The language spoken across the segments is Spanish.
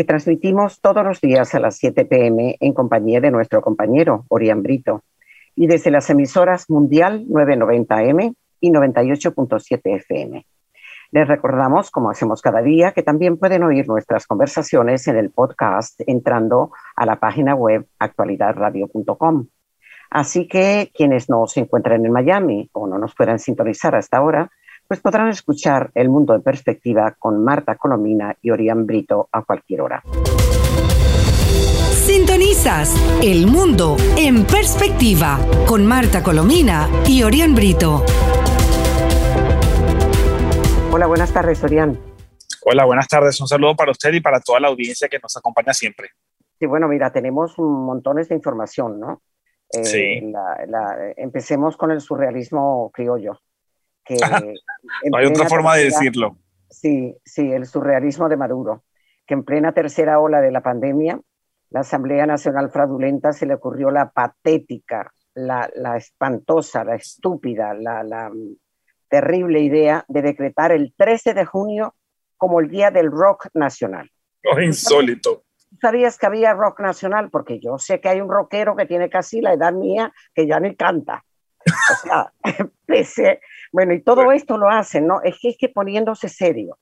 que transmitimos todos los días a las 7 pm en compañía de nuestro compañero Orián Brito y desde las emisoras Mundial 990M y 98.7 FM. Les recordamos, como hacemos cada día, que también pueden oír nuestras conversaciones en el podcast entrando a la página web actualidadradio.com. Así que quienes no se encuentran en Miami o no nos puedan sintonizar hasta ahora, pues podrán escuchar El Mundo en Perspectiva con Marta Colomina y Orián Brito a cualquier hora. Sintonizas El Mundo en Perspectiva con Marta Colomina y Orián Brito. Hola, buenas tardes, Orián. Hola, buenas tardes. Un saludo para usted y para toda la audiencia que nos acompaña siempre. Sí, bueno, mira, tenemos montones de información, ¿no? Eh, sí. empecemos con el surrealismo criollo. No hay otra forma de decirlo. Sí, sí, el surrealismo de Maduro, que en plena tercera ola de la pandemia, la Asamblea Nacional Fraudulenta se le ocurrió la patética, la, la espantosa, la estúpida, la, la terrible idea de decretar el 13 de junio como el Día del Rock Nacional. Oh, insólito. ¿Sabías que había rock nacional? Porque yo sé que hay un rockero que tiene casi la edad mía que ya ni canta. O sea, pese, bueno, y todo esto lo hacen, ¿no? Es que, es que poniéndose serio.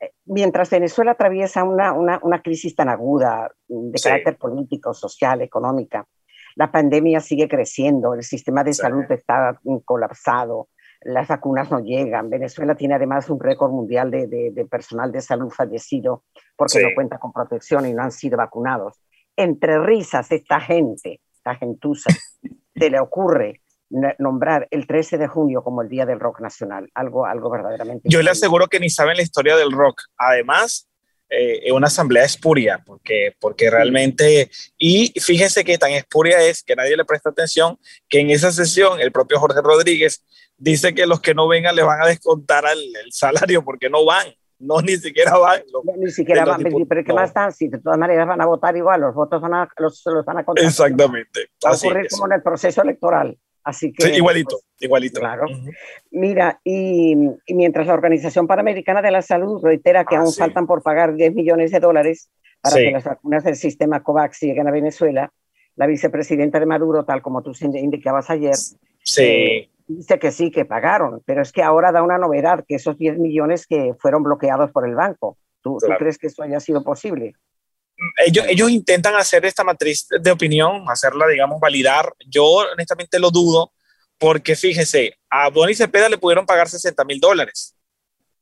Eh, mientras Venezuela atraviesa una, una, una crisis tan aguda de carácter político, social, económica, la pandemia sigue creciendo, el sistema de salud está colapsado, las vacunas no llegan. Venezuela tiene además un récord mundial de, de, personal de salud fallecido porque no cuenta con protección y no han sido vacunados. Entre risas, esta gente, esta gentuza, se le ocurre nombrar el 13 de junio como el Día del Rock Nacional, algo, algo verdaderamente. Yo le aseguro que ni saben la historia del rock. Además, eh, es una asamblea espuria, porque, porque realmente, y fíjese que tan espuria es que nadie le presta atención, que en esa sesión el propio Jorge Rodríguez dice que los que no vengan le van a descontar el, salario porque no van. No, ni siquiera van. ni siquiera van, pero ¿qué más están? Si de todas maneras van a votar igual, los votos van a, los, los van a contar. Exactamente. Va a ocurrir como en el proceso electoral. Así que, igualito, pues, igualito. Claro. Mira, y, mientras la Organización Panamericana de la Salud reitera que ah, aún faltan por pagar 10 millones de dólares para que las vacunas del sistema COVAX lleguen a Venezuela, la vicepresidenta de Maduro, tal como tú indicabas ayer, eh, dice que sí, que pagaron, pero es que ahora da una novedad, que esos 10 millones que fueron bloqueados por el banco. ¿Tú, ¿tú crees que eso haya sido posible? Ellos, ellos intentan hacer esta matriz de opinión, hacerla, digamos, validar. Yo honestamente lo dudo, porque fíjese, a Bonnie Cepeda le pudieron pagar 60 mil dólares.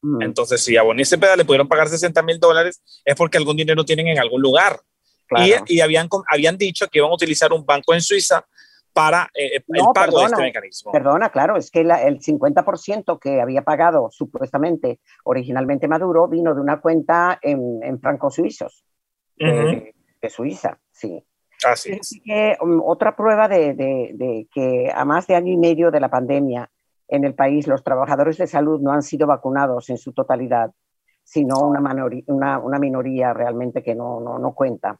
Mm. Entonces, si a Bonnie Cepeda le pudieron pagar 60 mil dólares, es porque algún dinero tienen en algún lugar. Y, y, habían, habían dicho que iban a utilizar un banco en Suiza para eh, el pago de este mecanismo. Perdona, claro, es que el 50% que había pagado supuestamente originalmente Maduro vino de una cuenta en, en francos suizos de, Suiza, sí. Así es. Que, um, otra prueba de, de, que a más de año y medio de la pandemia en el país los trabajadores de salud no han sido vacunados en su totalidad, sino una, una, una minoría realmente que no, no, no cuenta.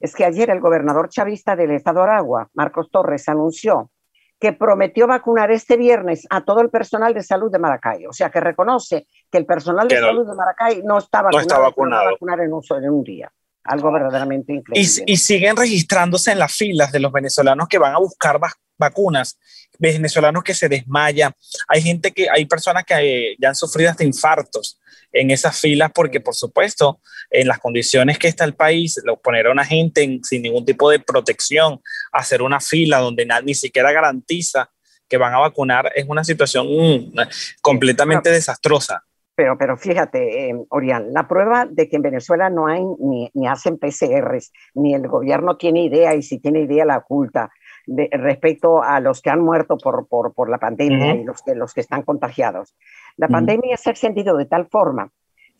Es que ayer el gobernador chavista del estado de Aragua, Marcos Torres, anunció que prometió vacunar este viernes a todo el personal de salud de Maracay. O sea, que reconoce que el personal de salud de Maracay no está vacunado, no está vacunado. vacunar en un, en un día algo verdaderamente increíble. Y, siguen registrándose en las filas de los venezolanos que van a buscar vacunas, venezolanos que se desmayan. Hay gente que, hay personas que eh, ya han sufrido hasta infartos en esas filas porque, por supuesto, en las condiciones que está el país, lo poner a una gente sin ningún tipo de protección, hacer una fila donde ni siquiera garantiza que van a vacunar, es una situación mm, completamente desastrosa. Pero, pero fíjate, eh, Orián, la prueba de que en Venezuela no hay ni, ni, hacen PCRs, ni el gobierno tiene idea y si tiene idea la oculta de, respecto a los que han muerto por, por, por la pandemia y los que, los que están contagiados. La pandemia se ha extendido de tal forma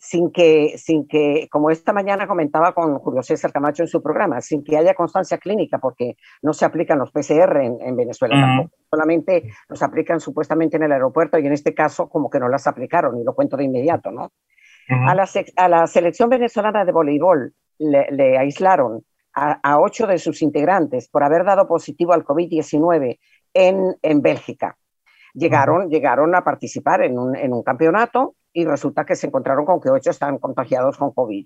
sin que, sin que, como esta mañana comentaba con Julio César Camacho en su programa, sin que haya constancia clínica, porque no se aplican los PCR en, Venezuela tampoco, solamente los aplican supuestamente en el aeropuerto y en este caso como que no las aplicaron, y lo cuento de inmediato, ¿no? a, la a, la selección venezolana de voleibol le, aislaron a, ocho de sus integrantes por haber dado positivo al COVID-19 en, en Bélgica. Llegaron, llegaron a participar en un, en un campeonato y resulta que se encontraron con que ocho están contagiados con COVID.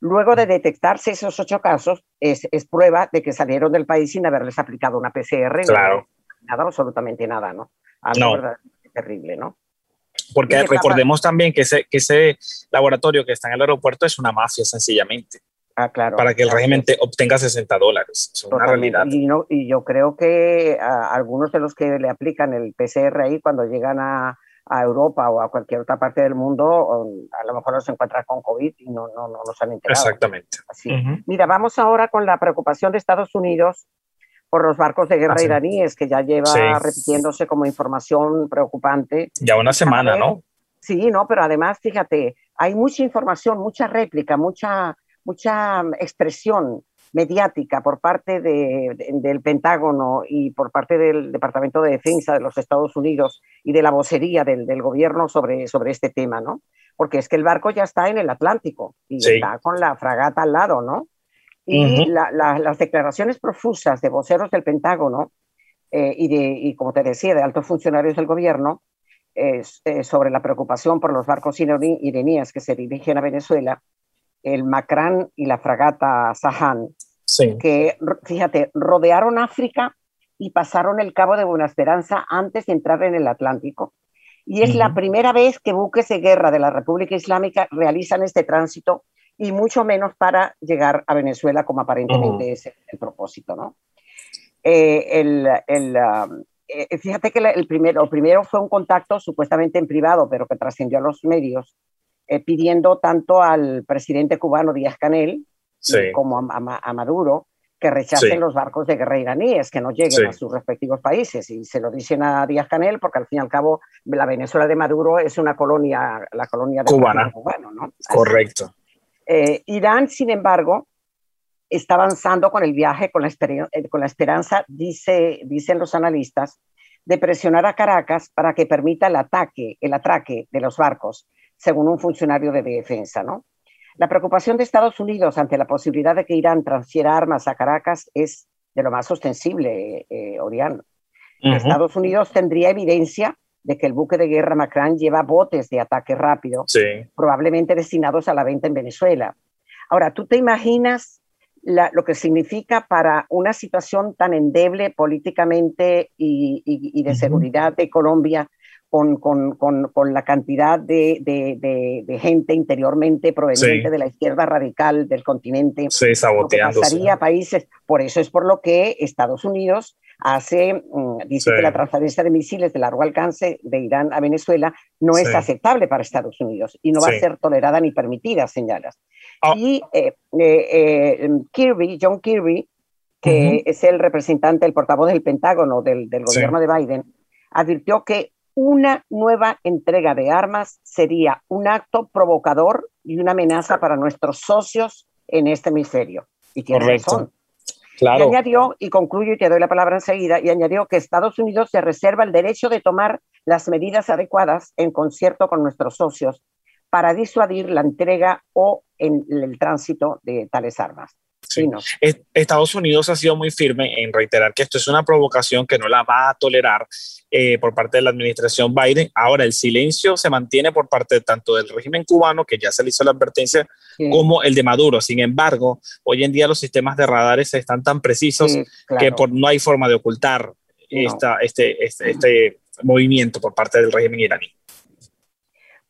Luego de detectarse esos ocho casos, es, es prueba de que salieron del país sin haberles aplicado una PCR. Claro. Nada, absolutamente nada, ¿no? Algo no. terrible, ¿no? Porque recordemos también que ese, que ese laboratorio que está en el aeropuerto es una mafia, sencillamente. Ah, claro. Para que el régimen obtenga 60 dólares. Es una realidad. Y, no, y, yo creo que a algunos de los que le aplican el PCR ahí, cuando llegan a, a Europa o a cualquier otra parte del mundo, a lo mejor nos encuentran con COVID y no, no, no nos han enterado. Exactamente. Así. Mira, vamos ahora con la preocupación de Estados Unidos por los barcos de guerra iraníes, que ya lleva repitiéndose como información preocupante. Ya una semana, ¿no? Sí, no, pero además, fíjate, hay mucha información, mucha réplica, mucha, mucha expresión mediática por parte del Pentágono y por parte del Departamento de Defensa de los Estados Unidos y de la vocería del, gobierno sobre, sobre este tema, ¿no? Porque es que el barco ya está en el Atlántico y está con la fragata al lado, ¿no? Y las declaraciones profusas de voceros del Pentágono eh, y, de, y, como te decía, de altos funcionarios del gobierno eh, sobre la preocupación por los barcos iraníes que se dirigen a Venezuela, el Macrán y la fragata Sahan, que, fíjate, rodearon África y pasaron el Cabo de Buena Esperanza antes de entrar en el Atlántico. Y es la primera vez que buques de guerra de la República Islámica realizan este tránsito y mucho menos para llegar a Venezuela, como aparentemente es el, propósito, ¿no? Eh, el, el, um, eh, fíjate que el primero, primero fue un contacto supuestamente en privado, pero que trascendió a los medios, eh, pidiendo tanto al presidente cubano Díaz Canel como a, Maduro que rechacen los barcos de guerra iraníes, que no lleguen a sus respectivos países. Y se lo dicen a Díaz Canel porque al fin y al cabo la Venezuela de Maduro es una colonia, la colonia de cubana. Cubano, ¿no? Correcto. Eh, Irán, sin embargo, está avanzando con el viaje, con la, eh, con la esperanza, dice, dicen los analistas, de presionar a Caracas para que permita el ataque, el atraque de los barcos, según un funcionario de defensa, ¿no? La preocupación de Estados Unidos ante la posibilidad de que Irán transfiera armas a Caracas es de lo más ostensible, eh, Orián. Estados Unidos tendría evidencia de que el buque de guerra Macrán lleva botes de ataque rápido, probablemente destinados a la venta en Venezuela. Ahora, ¿tú te imaginas lo que significa para una situación tan endeble políticamente y, de seguridad de Colombia con, con, con, con la cantidad de, de, de, gente interiormente proveniente de la izquierda radical del continente. Sí, saboteando. Pasaría países. Por eso es por lo que Estados Unidos hace, mm, dice que la transferencia de misiles de largo alcance de Irán a Venezuela no es aceptable para Estados Unidos y no va a ser tolerada ni permitida, señalas. Ah. Y eh, eh, eh, Kirby, John Kirby, que es el representante, el portavoz del Pentágono del, del gobierno de Biden, advirtió que una nueva entrega de armas sería un acto provocador y una amenaza para nuestros socios en este hemisferio. Y tiene razón. Claro. Y añadió, y concluyo y te doy la palabra enseguida, y añadió que Estados Unidos se reserva el derecho de tomar las medidas adecuadas en concierto con nuestros socios para disuadir la entrega o en el tránsito de tales armas. Estados Unidos ha sido muy firme en reiterar que esto es una provocación que no la va a tolerar eh, por parte de la administración Biden. Ahora, el silencio se mantiene por parte tanto del régimen cubano, que ya se le hizo la advertencia, como el de Maduro. Sin embargo, hoy en día los sistemas de radares están tan precisos que por, no hay forma de ocultar esta, este, este, este, movimiento por parte del régimen iraní.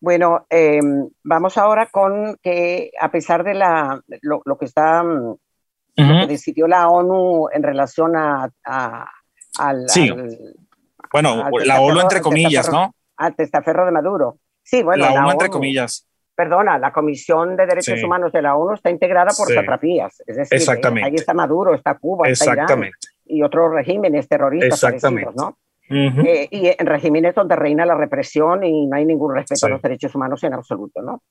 Bueno, em, vamos ahora con que a pesar de la, lo, lo que está mm, lo que decidió la ONU en relación a, al, sí. bueno, la ONU entre comillas, ¿no? Al testaferro de Maduro. Sí, bueno. La, ONU, entre comillas. Perdona, la Comisión de Derechos Humanos de la ONU está integrada por satrapías. Es decir, Exactamente. ahí está Maduro, está Cuba, está Irán y otros regímenes terroristas Exactamente. ¿no? Eh, y en regímenes donde reina la represión y no hay ningún respeto a los derechos humanos en absoluto, ¿no?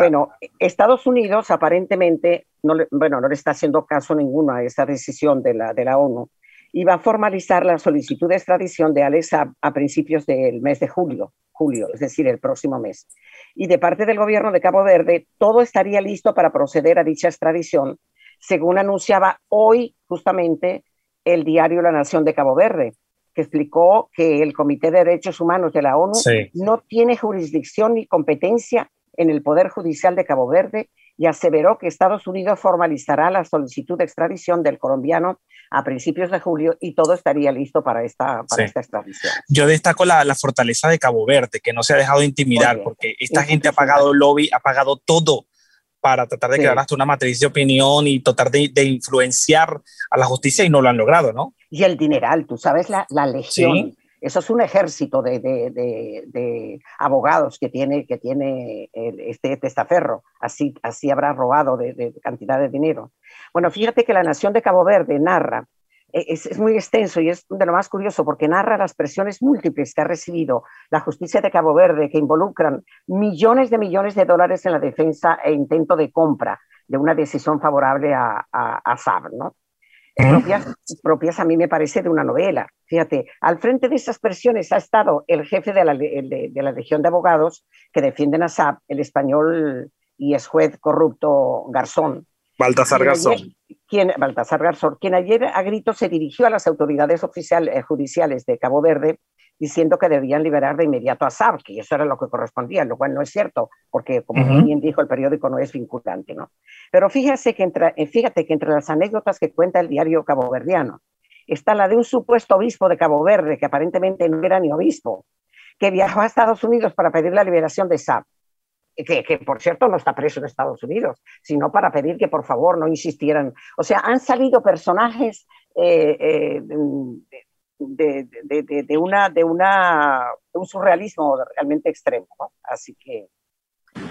Bueno, Estados Unidos aparentemente, no le, bueno, no le está haciendo caso ninguno a esa decisión de la, de la ONU y va a formalizar la solicitud de extradición de Alex a, a principios del mes de julio, julio, es decir, el próximo mes. Y de parte del gobierno de Cabo Verde, todo estaría listo para proceder a dicha extradición, según anunciaba hoy justamente el diario La Nación de Cabo Verde que explicó que el Comité de Derechos Humanos de la ONU no tiene jurisdicción ni competencia en el Poder Judicial de Cabo Verde y aseveró que Estados Unidos formalizará la solicitud de extradición del colombiano a principios de julio y todo estaría listo para esta, para esta extradición. Yo destaco la, la, fortaleza de Cabo Verde, que no se ha dejado intimidar, porque esta gente ha pagado lobby, ha pagado todo para tratar de crear hasta una matriz de opinión y tratar de, de, influenciar a la justicia y no lo han logrado, ¿no? Y el dineral, tú sabes, la, la legión. Eso es un ejército de, de, de, abogados que tiene, que tiene este testaferro. Así, así habrá robado de, cantidad de dinero. Bueno, fíjate que la Nación de Cabo Verde narra es, es, muy extenso y es de lo más curioso porque narra las presiones múltiples que ha recibido la justicia de Cabo Verde que involucran millones de millones de dólares en la defensa e intento de compra de una decisión favorable a, a, a Saab, ¿no? Propias, propias, a mí me parece de una novela. Fíjate, al frente de esas presiones ha estado el jefe de la, de, de la Legión de Abogados que defienden a Saab, el español y es juez corrupto Garzón, Baltasar Garzón. Quien, Baltasar Garzón, quien ayer a grito se dirigió a las autoridades oficiales, eh, judiciales de Cabo Verde diciendo que debían liberar de inmediato a Saab, que eso era lo que correspondía, lo cual no es cierto, porque como uh -huh. bien dijo el periódico no es vinculante, ¿no? Pero fíjate que, entre, eh, fíjate que entre las anécdotas que cuenta el diario caboverdiano está la de un supuesto obispo de Cabo Verde, que aparentemente no era ni obispo, que viajó a Estados Unidos para pedir la liberación de Saab que, que, por cierto no está preso en Estados Unidos, sino para pedir que por favor no insistieran. O sea, han salido personajes eh, eh, de, de, de, de, una, de, una, un surrealismo realmente extremo. ¿no? Así que.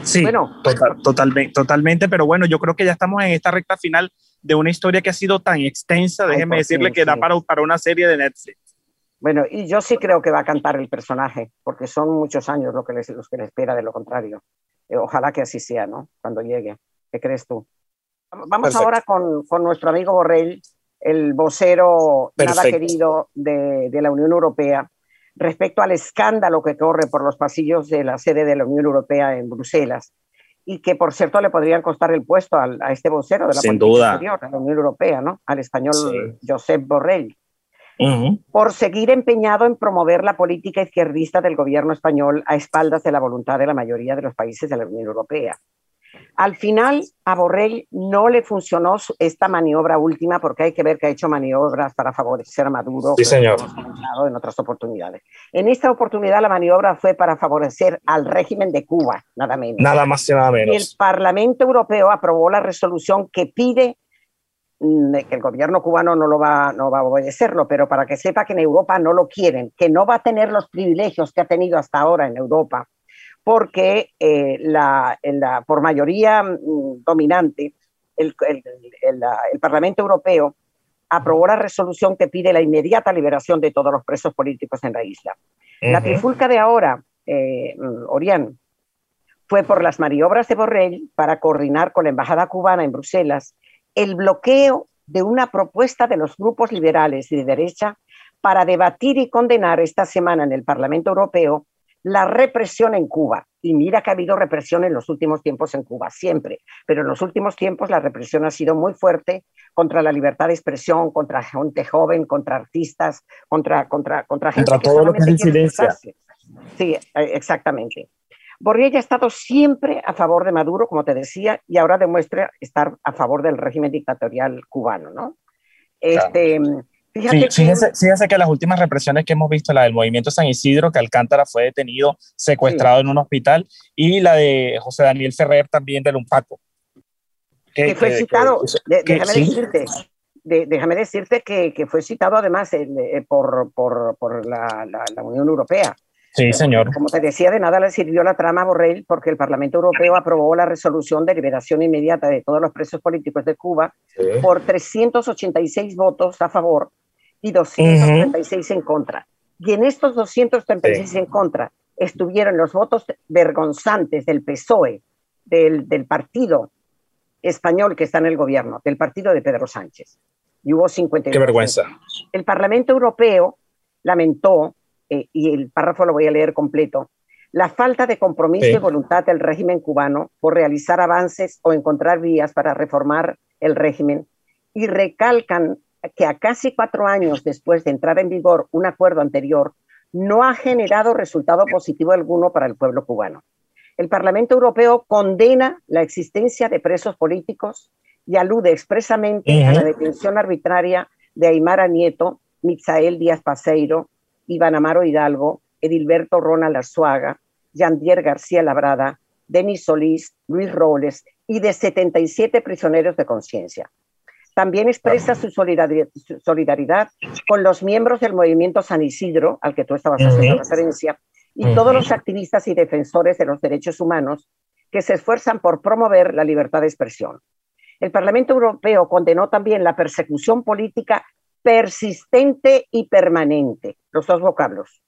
Sí, bueno, total, totalmente, totalmente, pero bueno, yo creo que ya estamos en esta recta final de una historia que ha sido tan extensa, déjeme Ay, decirle sí, que sí. da para, para una serie de Netflix. Bueno, y yo sí creo que va a cantar el personaje, porque son muchos años lo que les, los que le espera de lo contrario. Eh, ojalá que así sea, ¿no? Cuando llegue. ¿Qué crees tú? Vamos Perfecto. ahora con, con, nuestro amigo Borrell, el vocero Perfecto. nada querido de, de, la Unión Europea, respecto al escándalo que corre por los pasillos de la sede de la Unión Europea en Bruselas y que, por cierto, le podrían costar el puesto a, a este vocero de la Sin duda. Exterior, la Unión Europea, ¿no? Al español sí. Josep Borrell. Uh -huh. por seguir empeñado en promover la política izquierdista del gobierno español a espaldas de la voluntad de la mayoría de los países de la Unión Europea. Al final, a Borrell no le funcionó esta maniobra última porque hay que ver que ha hecho maniobras para favorecer a Maduro sí, señor. en otras oportunidades. En esta oportunidad la maniobra fue para favorecer al régimen de Cuba, nada menos. Nada más y nada menos. Y el Parlamento Europeo aprobó la resolución que pide Mm, que el gobierno cubano no lo va, no va a obedecerlo, pero para que sepa que en Europa no lo quieren, que no va a tener los privilegios que ha tenido hasta ahora en Europa, porque eh, la, la, por mayoría mm, dominante el, el, el, el, Parlamento Europeo aprobó la resolución que pide la inmediata liberación de todos los presos políticos en la isla. Uh -huh. La trifulca de ahora, eh, Orián, fue por las maniobras de Borrell para coordinar con la Embajada cubana en Bruselas el bloqueo de una propuesta de los grupos liberales y de derecha para debatir y condenar esta semana en el Parlamento Europeo la represión en Cuba. Y mira que ha habido represión en los últimos tiempos en Cuba, siempre, pero en los últimos tiempos la represión ha sido muy fuerte contra la libertad de expresión, contra gente joven, contra artistas, contra, contra, contra gente contra que todo lo que es incidencia. Sí, eh, exactamente. Borrell ha estado siempre a favor de Maduro, como te decía, y ahora demuestra estar a favor del régimen dictatorial cubano, ¿no? Este, claro. Fíjate sí, que... Fíjese, fíjese, que las últimas represiones que hemos visto, la del movimiento San Isidro, que Alcántara fue detenido, secuestrado sí. en un hospital, y la de José Daniel Ferrer también del Unpaco. Que, que fue que, citado, que, déjame sí. decirte, de, déjame decirte que, que, fue citado además eh, por, por, por la, la, la Unión Europea. Sí, señor. Como te decía, de nada le sirvió la trama a Borrell porque el Parlamento Europeo aprobó la resolución de liberación inmediata de todos los presos políticos de Cuba sí. por 386 votos a favor y 236 uh -huh. en contra. Y en estos 236 en contra estuvieron los votos vergonzantes del PSOE, del, del partido español que está en el gobierno, del partido de Pedro Sánchez. Y hubo 50. Qué vergüenza. El Parlamento Europeo lamentó, eh, y el párrafo lo voy a leer completo, la falta de compromiso y voluntad del régimen cubano por realizar avances o encontrar vías para reformar el régimen y recalcan que a casi cuatro años después de entrar en vigor un acuerdo anterior, no ha generado resultado positivo alguno para el pueblo cubano. El Parlamento Europeo condena la existencia de presos políticos y alude expresamente a la detención arbitraria de Aymara Nieto, Misael Díaz Paseiro, Iván Amaro Hidalgo, Edilberto Ronald Arzuaga, Yandier García Labrada, Denis Solís, Luis Robles y de 77 prisioneros de conciencia. También expresa su solidaridad, con los miembros del movimiento San Isidro, al que tú estabas haciendo referencia, y todos los activistas y defensores de los derechos humanos que se esfuerzan por promover la libertad de expresión. El Parlamento Europeo condenó también la persecución política persistente y permanente, los dos vocablos,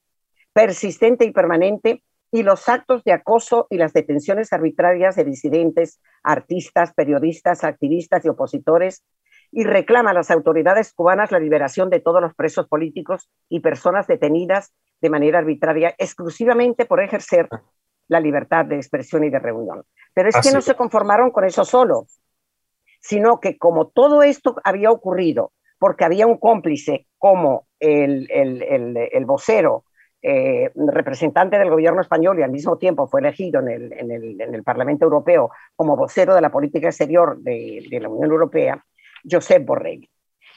persistente y permanente, y los actos de acoso y las detenciones arbitrarias de disidentes, artistas, periodistas, activistas y opositores y reclama a las autoridades cubanas la liberación de todos los presos políticos y personas detenidas de manera arbitraria exclusivamente por ejercer la libertad de expresión y de reunión. Pero es que no se conformaron con eso solo, sino que como todo esto había ocurrido, porque había un cómplice como el, el, vocero, eh, representante del gobierno español y al mismo tiempo fue elegido en el, en el, Parlamento Europeo como vocero de la política exterior de, de la Unión Europea, Josep Borrell.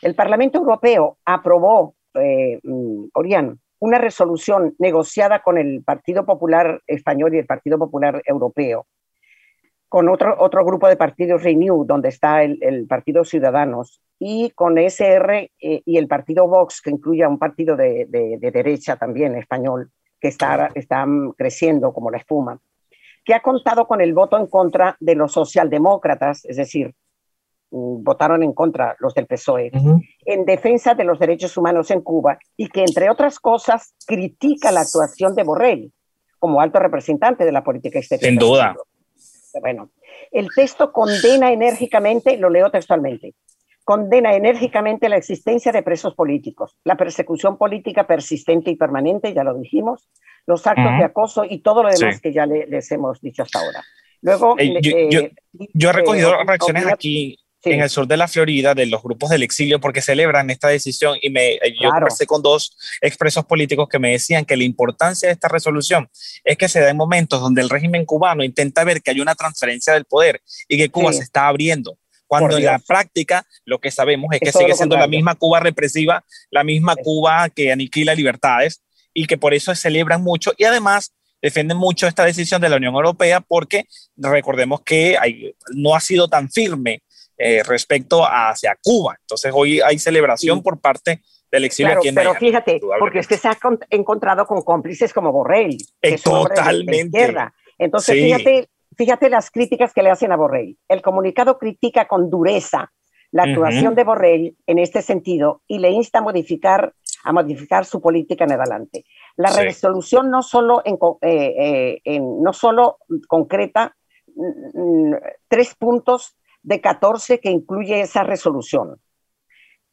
El Parlamento Europeo aprobó, eh, mm, Orián, una resolución negociada con el Partido Popular Español y el Partido Popular Europeo, con otro, otro grupo de partidos Renew, donde está el, Partido Ciudadanos, y con SR eh, y el Partido Vox, que incluye a un partido de, derecha también español, que está, están creciendo como la espuma, que ha contado con el voto en contra de los socialdemócratas, es decir, Mm, votaron en contra los del PSOE, en defensa de los derechos humanos en Cuba y que, entre otras cosas, critica la actuación de Borrell como alto representante de la política exterior. Sin duda. Bueno, el texto condena enérgicamente, lo leo textualmente, condena enérgicamente la existencia de presos políticos, la persecución política persistente y permanente, ya lo dijimos, los actos de acoso y todo lo demás que ya les hemos dicho hasta ahora. Luego, yo, yo, he recogido reacciones aquí en el sur de la Florida de los grupos del exilio porque celebran esta decisión. Y me, eh, yo conversé con dos expresos políticos que me decían que la importancia de esta resolución es que se da en momentos donde el régimen cubano intenta ver que hay una transferencia del poder y que Cuba se está abriendo. Cuando en la práctica lo que sabemos es, que sigue siendo la misma Cuba represiva, la misma Cuba que aniquila libertades y que por eso celebran mucho y además defienden mucho esta decisión de la Unión Europea porque recordemos que hay, no ha sido tan firme eh, respecto hacia Cuba. Entonces hoy hay celebración por parte del exilio aquí en Pero fíjate, porque es que se ha encontrado con cómplices como Borrell. Que totalmente. Entonces fíjate, fíjate las críticas que le hacen a Borrell. El comunicado critica con dureza la actuación de Borrell en este sentido y le insta a modificar, a modificar su política en adelante. La resolución no solo, en, eh, eh, no solo concreta mm, mm, tres puntos de 14 que incluye esa resolución.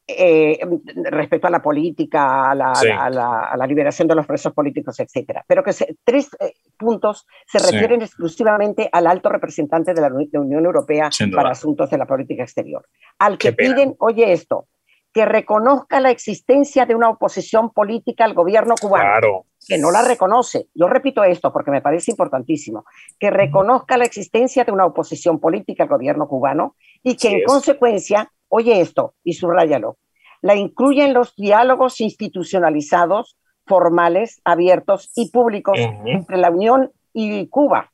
Eh, respecto a la política, a la, liberación de los presos políticos, etcétera. Pero que tres eh, puntos se refieren exclusivamente al alto representante de la, Unión Europea para asuntos de la política exterior, al que piden, oye esto, que reconozca la existencia de una oposición política al gobierno cubano, que no la reconoce. Yo repito esto porque me parece importantísimo, que reconozca la existencia de una oposición política al gobierno cubano y que en consecuencia, oye esto y subrayalo, la incluya en los diálogos institucionalizados, formales, abiertos y públicos entre la Unión y Cuba,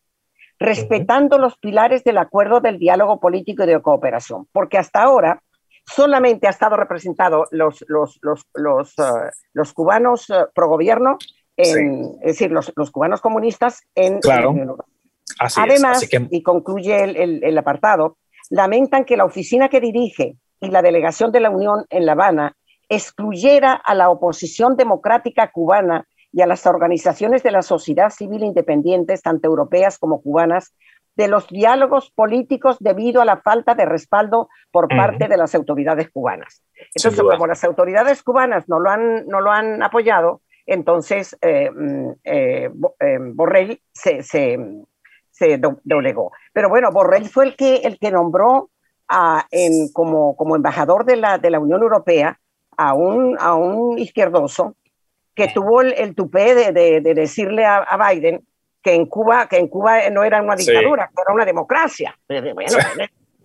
respetando los pilares del acuerdo del diálogo político y de cooperación, porque hasta ahora solamente ha estado representado los, los, los, los, uh, los cubanos uh, pro gobierno, en, es decir, los, los, cubanos comunistas en, claro. Además, y concluye el, el, el, apartado, lamentan que la oficina que dirige y la delegación de la Unión en La Habana excluyera a la oposición democrática cubana y a las organizaciones de la sociedad civil independientes, tanto europeas como cubanas, de los diálogos políticos debido a la falta de respaldo por parte de las autoridades cubanas. Entonces, como las autoridades cubanas no lo han, no lo han apoyado, entonces eh, mm, eh, eh, Borrell se, se, se, doblegó. Pero bueno, Borrell fue el que, el que nombró a, en, como, como embajador de la, de la Unión Europea a un, a un izquierdoso que tuvo el, el tupé de, de, de decirle a, a, Biden que en Cuba, que en Cuba no era una dictadura, que era una democracia. Bueno,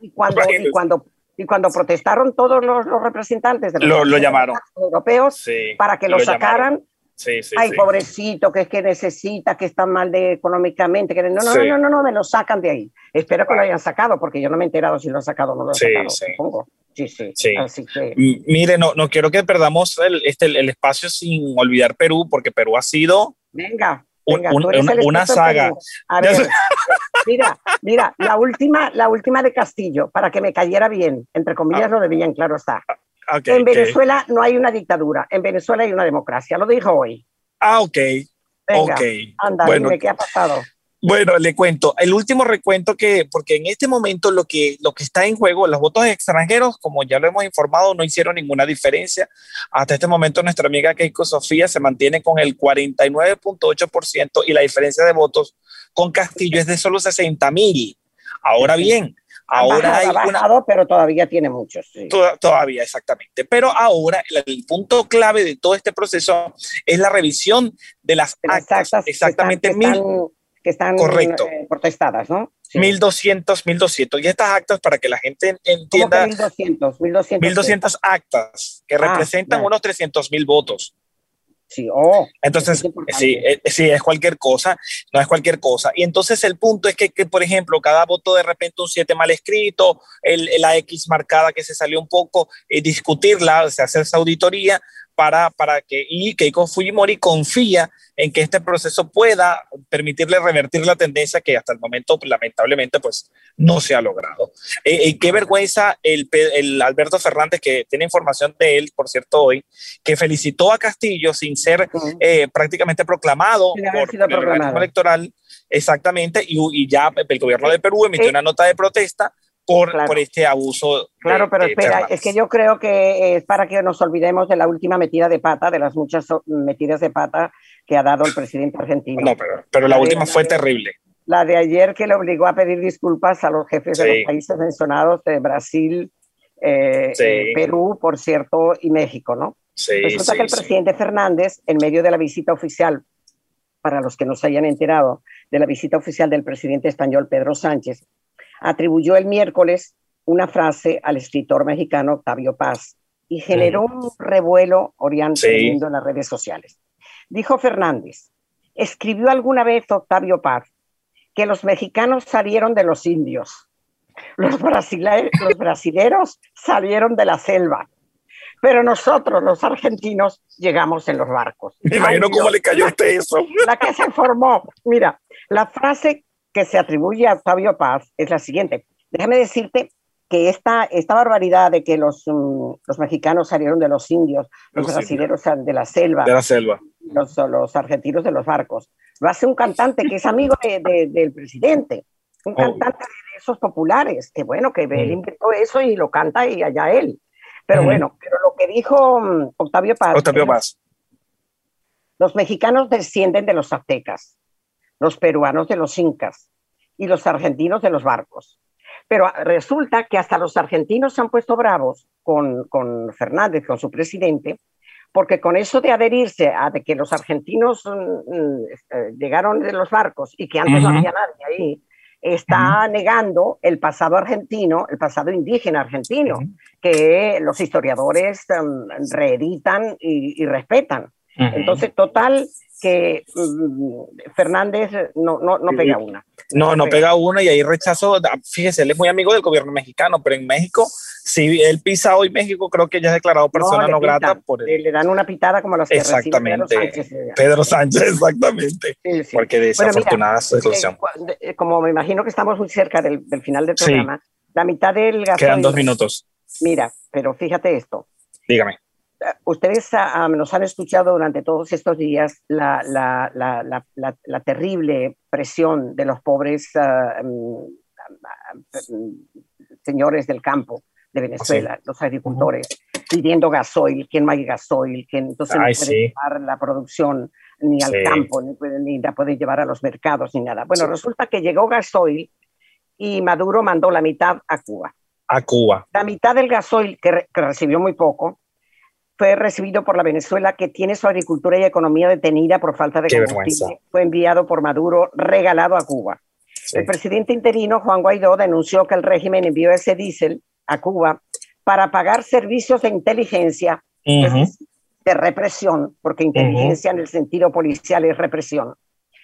y cuando, y cuando y cuando protestaron todos los, los representantes de los lo, lo llamaron. europeos sí, para que lo, lo sacaran, sí, sí, ay, pobrecito, que es que necesita, que está mal de, económicamente, que no, no, no, no, no, me lo sacan de ahí. Espero que lo hayan sacado, porque yo no me he enterado si lo han sacado o no lo han sacado, supongo. Sí, sí, sí. Así que... Mire, no, no quiero que perdamos el, este, el espacio sin olvidar Perú, porque Perú ha sido... Venga. Venga, un, una, una saga. A ver, mira, mira, la última, la última de Castillo, para que me cayera bien, entre comillas, lo de bien, claro está. Okay, en Venezuela okay. no hay una dictadura, en Venezuela hay una democracia, lo dijo hoy. Ah, ok. Venga. Anda, bueno, dime qué ha pasado. Bueno, le cuento, el último recuento que, porque en este momento lo que, lo que está en juego, los votos extranjeros, como ya lo hemos informado, no hicieron ninguna diferencia. Hasta este momento nuestra amiga Keiko Sofía se mantiene con el 49.8% y la diferencia de votos con Castillo es de solo 60 mil. Ahora bien, ahora bajado, hay ha bajado, una... pero todavía tiene muchos. Sí. Todavía, exactamente. Pero ahora el, el, punto clave de todo este proceso es la revisión de las, actas. Exactamente mil. están, que están Correcto. eh, protestadas, ¿no? Sí. 1200, 1200. Y estas actas, para que la gente entienda. ¿Cómo que 1200? 1200, 1200 actas que Ah, representan ya. unos 300 mil votos. Sí, oh, Entonces, es sí, eh, sí, es cualquier cosa, no es cualquier cosa. Y entonces el punto es que, que por ejemplo, cada voto de repente un 7 mal escrito, el, la X marcada que se salió un poco, eh, discutirla, o sea, hacer esa auditoría para, para que, y Keiko Fujimori confía en que este proceso pueda permitirle revertir la tendencia que hasta el momento, lamentablemente, pues no se ha logrado. Eh, eh, qué vergüenza el, el, Alberto Fernández, que tiene información de él, por cierto, hoy, que felicitó a Castillo sin ser uh -huh. eh, prácticamente proclamado por, por el organismo electoral, exactamente, y, y, ya el gobierno de Perú emitió una nota de protesta por, claro. por este abuso. Claro, de, pero de espera, Fernández. es que yo creo que es para que nos olvidemos de la última metida de pata, de las muchas metidas de pata que ha dado el presidente argentino. No, pero, pero la, la última de, fue terrible. La de ayer que le obligó a pedir disculpas a los jefes sí. de los países mencionados de Brasil, eh, sí. eh, Perú, por cierto, y México, ¿no? Sí, Resulta que el presidente Fernández, en medio de la visita oficial, para los que no se hayan enterado, de la visita oficial del presidente español Pedro Sánchez, atribuyó el miércoles una frase al escritor mexicano Octavio Paz y generó un revuelo oriente sí. en las redes sociales. Dijo Fernández, escribió alguna vez Octavio Paz que los mexicanos salieron de los indios, los, brasileros, los brasileros salieron de la selva, pero nosotros, los argentinos, llegamos en los barcos. Me imagino cómo le cayó a usted eso. La que se formó. Mira, la frase que se atribuye a Octavio Paz es la siguiente. Déjame decirte que esta, esta barbaridad de que los, um, los mexicanos salieron de los indios, los, los brasileños de la selva, de la selva. Los, los, argentinos de los barcos, lo hace un cantante que es amigo de, de, del presidente, un oh. cantante de esos populares, que bueno, que mm. él inventó eso y lo canta y allá él. Pero mm. bueno, pero lo que dijo um, Octavio Paz. Octavio Paz. Los mexicanos descienden de los aztecas, los peruanos de los incas y los argentinos de los barcos. Pero resulta que hasta los argentinos se han puesto bravos con, con Fernández, con su presidente, porque con eso de adherirse a de que los argentinos mm, eh, llegaron de los barcos y que antes uh -huh. no había nadie ahí, está uh -huh. negando el pasado argentino, el pasado indígena argentino, uh -huh. que los historiadores um, reeditan y, y respetan. Entonces, total, que um, Fernández no, no, no, pega una. No, no pega una y ahí rechazo, fíjese, él es muy amigo del gobierno mexicano, pero en México, si él pisa hoy México, creo que ya es declarado persona no, no grata por él. Le dan una pitada como las que Exactamente. Pedro Sánchez. Pedro Sánchez, exactamente. Sí, sí. Porque desafortunada bueno, situación. Eh, como me imagino que estamos muy cerca del, del final del programa, sí. la mitad del. Quedan dos minutos. Mira, pero fíjate esto. Dígame ustedes ah, nos han escuchado durante todos estos días la, la, la, la terrible presión de los pobres ah, mm, señores del campo de Venezuela, los agricultores, pidiendo gasoil, que no hay gasoil, que entonces no puede llevar la producción ni al campo, ni, ni, la puede llevar a los mercados, ni nada. Bueno, resulta que llegó gasoil y Maduro mandó la mitad a Cuba. A Cuba. La mitad del gasoil, que, recibió muy poco, fue recibido por la Venezuela, que tiene su agricultura y economía detenida por falta de combustible. Fue enviado por Maduro, regalado a Cuba. El presidente interino, Juan Guaidó, denunció que el régimen envió ese diésel a Cuba para pagar servicios de inteligencia, de represión, porque inteligencia en el sentido policial es represión,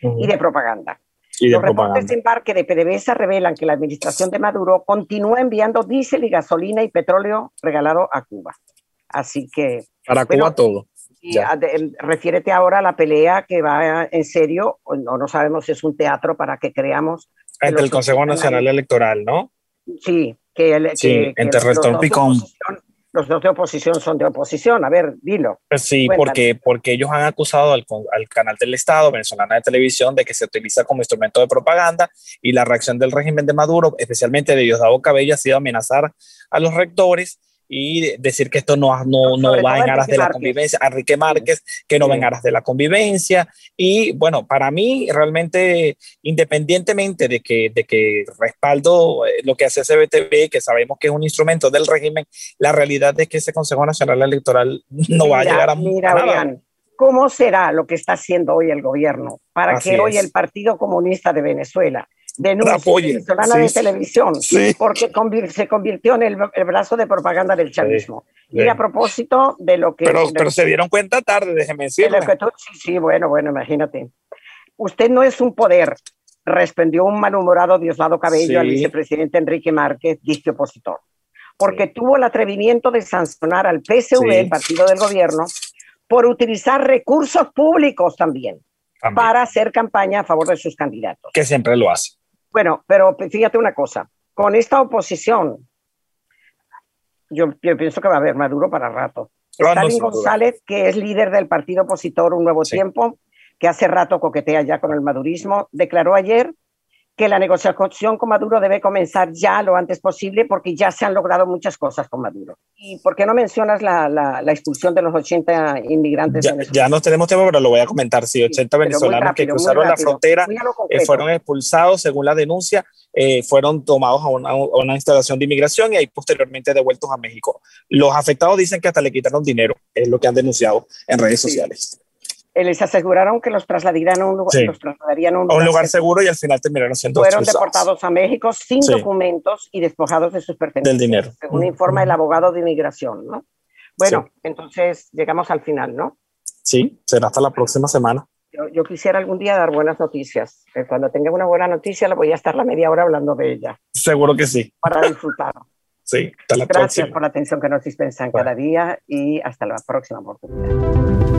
y de propaganda. Los reportes de embarque de PDVSA revelan que la administración de Maduro continúa enviando diésel y gasolina y petróleo regalado a Cuba. Así que... Para Cuba todo. Y refiérete ahora a la pelea que va en serio, o no, no sabemos si es un teatro para que creamos... Entre el Consejo Nacional Electoral, ¿no? Sí, que, el, sí, entre Rector Picón los dos de oposición son de oposición. A ver, dilo. Pues sí, porque, porque ellos han acusado al, al, canal del Estado, venezolana de televisión, de que se utiliza como instrumento de propaganda y la reacción del régimen de Maduro, especialmente de Diosdado Cabello, ha sido amenazar a los rectores y decir que esto no, no, no va en aras de la convivencia, Enrique Márquez, que no va en aras de la convivencia. Y bueno, para mí realmente, independientemente de que, de que respaldo eh, lo que hace CBTV, que sabemos que es un instrumento del régimen, la realidad es que ese Consejo Nacional Electoral no va a llegar a mira, nada. ¿Cómo será lo que está haciendo hoy el gobierno para que hoy el Partido Comunista de Venezuela denuncia venezolana de televisión, porque se convirtió en el, brazo de propaganda del chavismo. Y a propósito de lo que... Pero, pero se dieron cuenta tarde, déjeme decirlo. Sí, sí, bueno, bueno, imagínate. Usted no es un poder, respondió un malhumorado Diosdado Cabello al vicepresidente Enrique Márquez, disque opositor, porque tuvo el atrevimiento de sancionar al PSV, el partido del gobierno, por utilizar recursos públicos también, también, para hacer campaña a favor de sus candidatos. Que siempre lo hace. Bueno, pero fíjate una cosa, con esta oposición, yo, pienso que va a haber Maduro para rato. Stalin González, que es líder del partido opositor Un Nuevo Tiempo, que hace rato coquetea ya con el madurismo, declaró ayer que la negociación con Maduro debe comenzar ya lo antes posible porque ya se han logrado muchas cosas con Maduro. ¿Y por qué no mencionas la, la, expulsión de los 80 inmigrantes? Ya, ya, no tenemos tiempo, pero lo voy a comentar. Sí, 80 venezolanos que cruzaron la frontera eh, fueron expulsados según la denuncia, eh, fueron tomados a una, a una, instalación de inmigración y ahí posteriormente devueltos a México. Los afectados dicen que hasta le quitaron dinero, es lo que han denunciado en redes sociales. Eh, les aseguraron que los trasladarían a un lugar, a un lugar, seguro y al final terminaron siendo Fueron deportados a México sin documentos y despojados de sus pertenencias. Del dinero. Según informa el abogado de inmigración, ¿no? Bueno, entonces llegamos al final, ¿no? Sí, será hasta la próxima semana. Yo, quisiera algún día dar buenas noticias. Cuando tenga una buena noticia, le voy a estar la media hora hablando de ella. Seguro que sí. Para disfrutar. sí, hasta la Gracias por la atención que nos dispensan cada día y hasta la próxima oportunidad